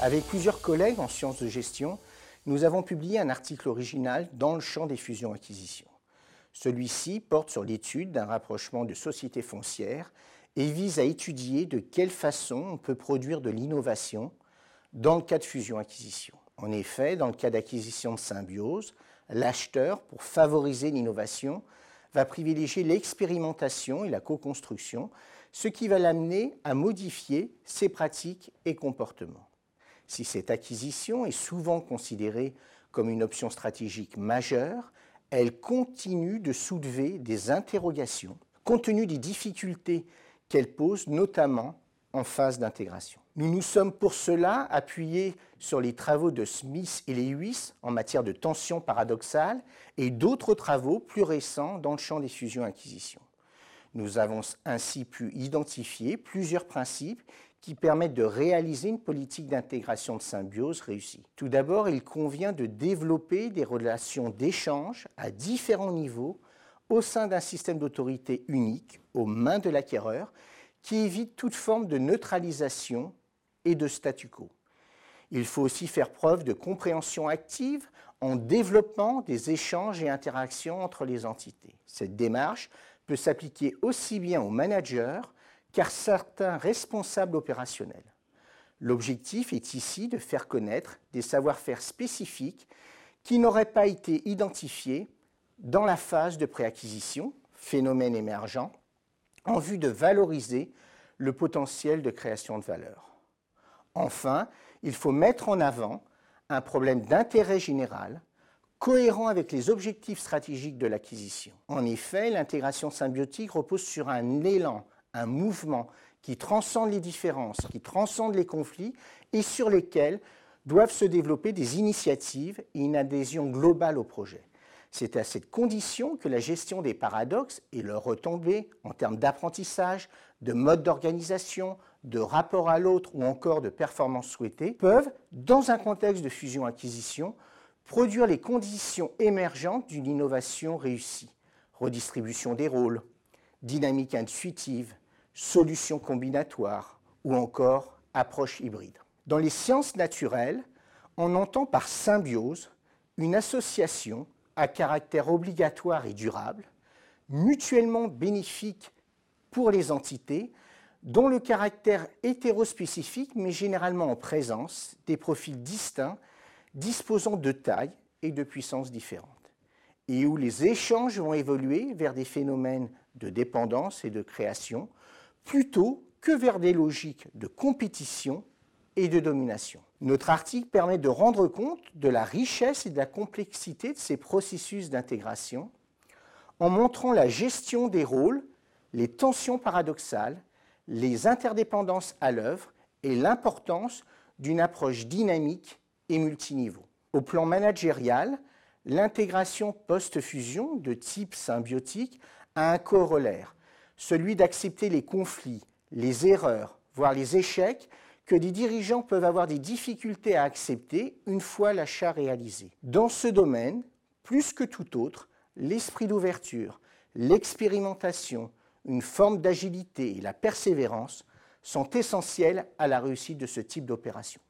Avec plusieurs collègues en sciences de gestion, nous avons publié un article original dans le champ des fusions-acquisitions. Celui-ci porte sur l'étude d'un rapprochement de sociétés foncières et vise à étudier de quelle façon on peut produire de l'innovation dans le cas de fusion-acquisition. En effet, dans le cas d'acquisition de symbiose, l'acheteur, pour favoriser l'innovation, va privilégier l'expérimentation et la co-construction, ce qui va l'amener à modifier ses pratiques et comportements. Si cette acquisition est souvent considérée comme une option stratégique majeure, elle continue de soulever des interrogations compte tenu des difficultés qu'elle pose, notamment en phase d'intégration. Nous nous sommes pour cela appuyés sur les travaux de Smith et Lewis en matière de tension paradoxale et d'autres travaux plus récents dans le champ des fusions-acquisitions. Nous avons ainsi pu identifier plusieurs principes qui permettent de réaliser une politique d'intégration de symbiose réussie. Tout d'abord, il convient de développer des relations d'échange à différents niveaux au sein d'un système d'autorité unique aux mains de l'acquéreur qui évite toute forme de neutralisation et de statu quo. Il faut aussi faire preuve de compréhension active en développant des échanges et interactions entre les entités. Cette démarche peut s'appliquer aussi bien aux managers qu'à certains responsables opérationnels. L'objectif est ici de faire connaître des savoir-faire spécifiques qui n'auraient pas été identifiés dans la phase de préacquisition, phénomène émergent, en vue de valoriser le potentiel de création de valeur. Enfin, il faut mettre en avant un problème d'intérêt général cohérent avec les objectifs stratégiques de l'acquisition. En effet, l'intégration symbiotique repose sur un élan, un mouvement qui transcende les différences, qui transcende les conflits et sur lesquels doivent se développer des initiatives et une adhésion globale au projet. C'est à cette condition que la gestion des paradoxes et leur retombées en termes d'apprentissage, de mode d'organisation, de rapport à l'autre ou encore de performance souhaitée peuvent, dans un contexte de fusion-acquisition, produire les conditions émergentes d'une innovation réussie. Redistribution des rôles, dynamique intuitive, solutions combinatoires ou encore approche hybride. Dans les sciences naturelles, on entend par symbiose une association à caractère obligatoire et durable, mutuellement bénéfique pour les entités, dont le caractère hétérospécifique met généralement en présence des profils distincts disposant de tailles et de puissances différentes, et où les échanges vont évoluer vers des phénomènes de dépendance et de création, plutôt que vers des logiques de compétition et de domination. Notre article permet de rendre compte de la richesse et de la complexité de ces processus d'intégration en montrant la gestion des rôles, les tensions paradoxales, les interdépendances à l'œuvre et l'importance d'une approche dynamique et multiniveau. Au plan managérial, l'intégration post-fusion de type symbiotique a un corollaire, celui d'accepter les conflits, les erreurs, voire les échecs que des dirigeants peuvent avoir des difficultés à accepter une fois l'achat réalisé. Dans ce domaine, plus que tout autre, l'esprit d'ouverture, l'expérimentation, une forme d'agilité et la persévérance sont essentiels à la réussite de ce type d'opération.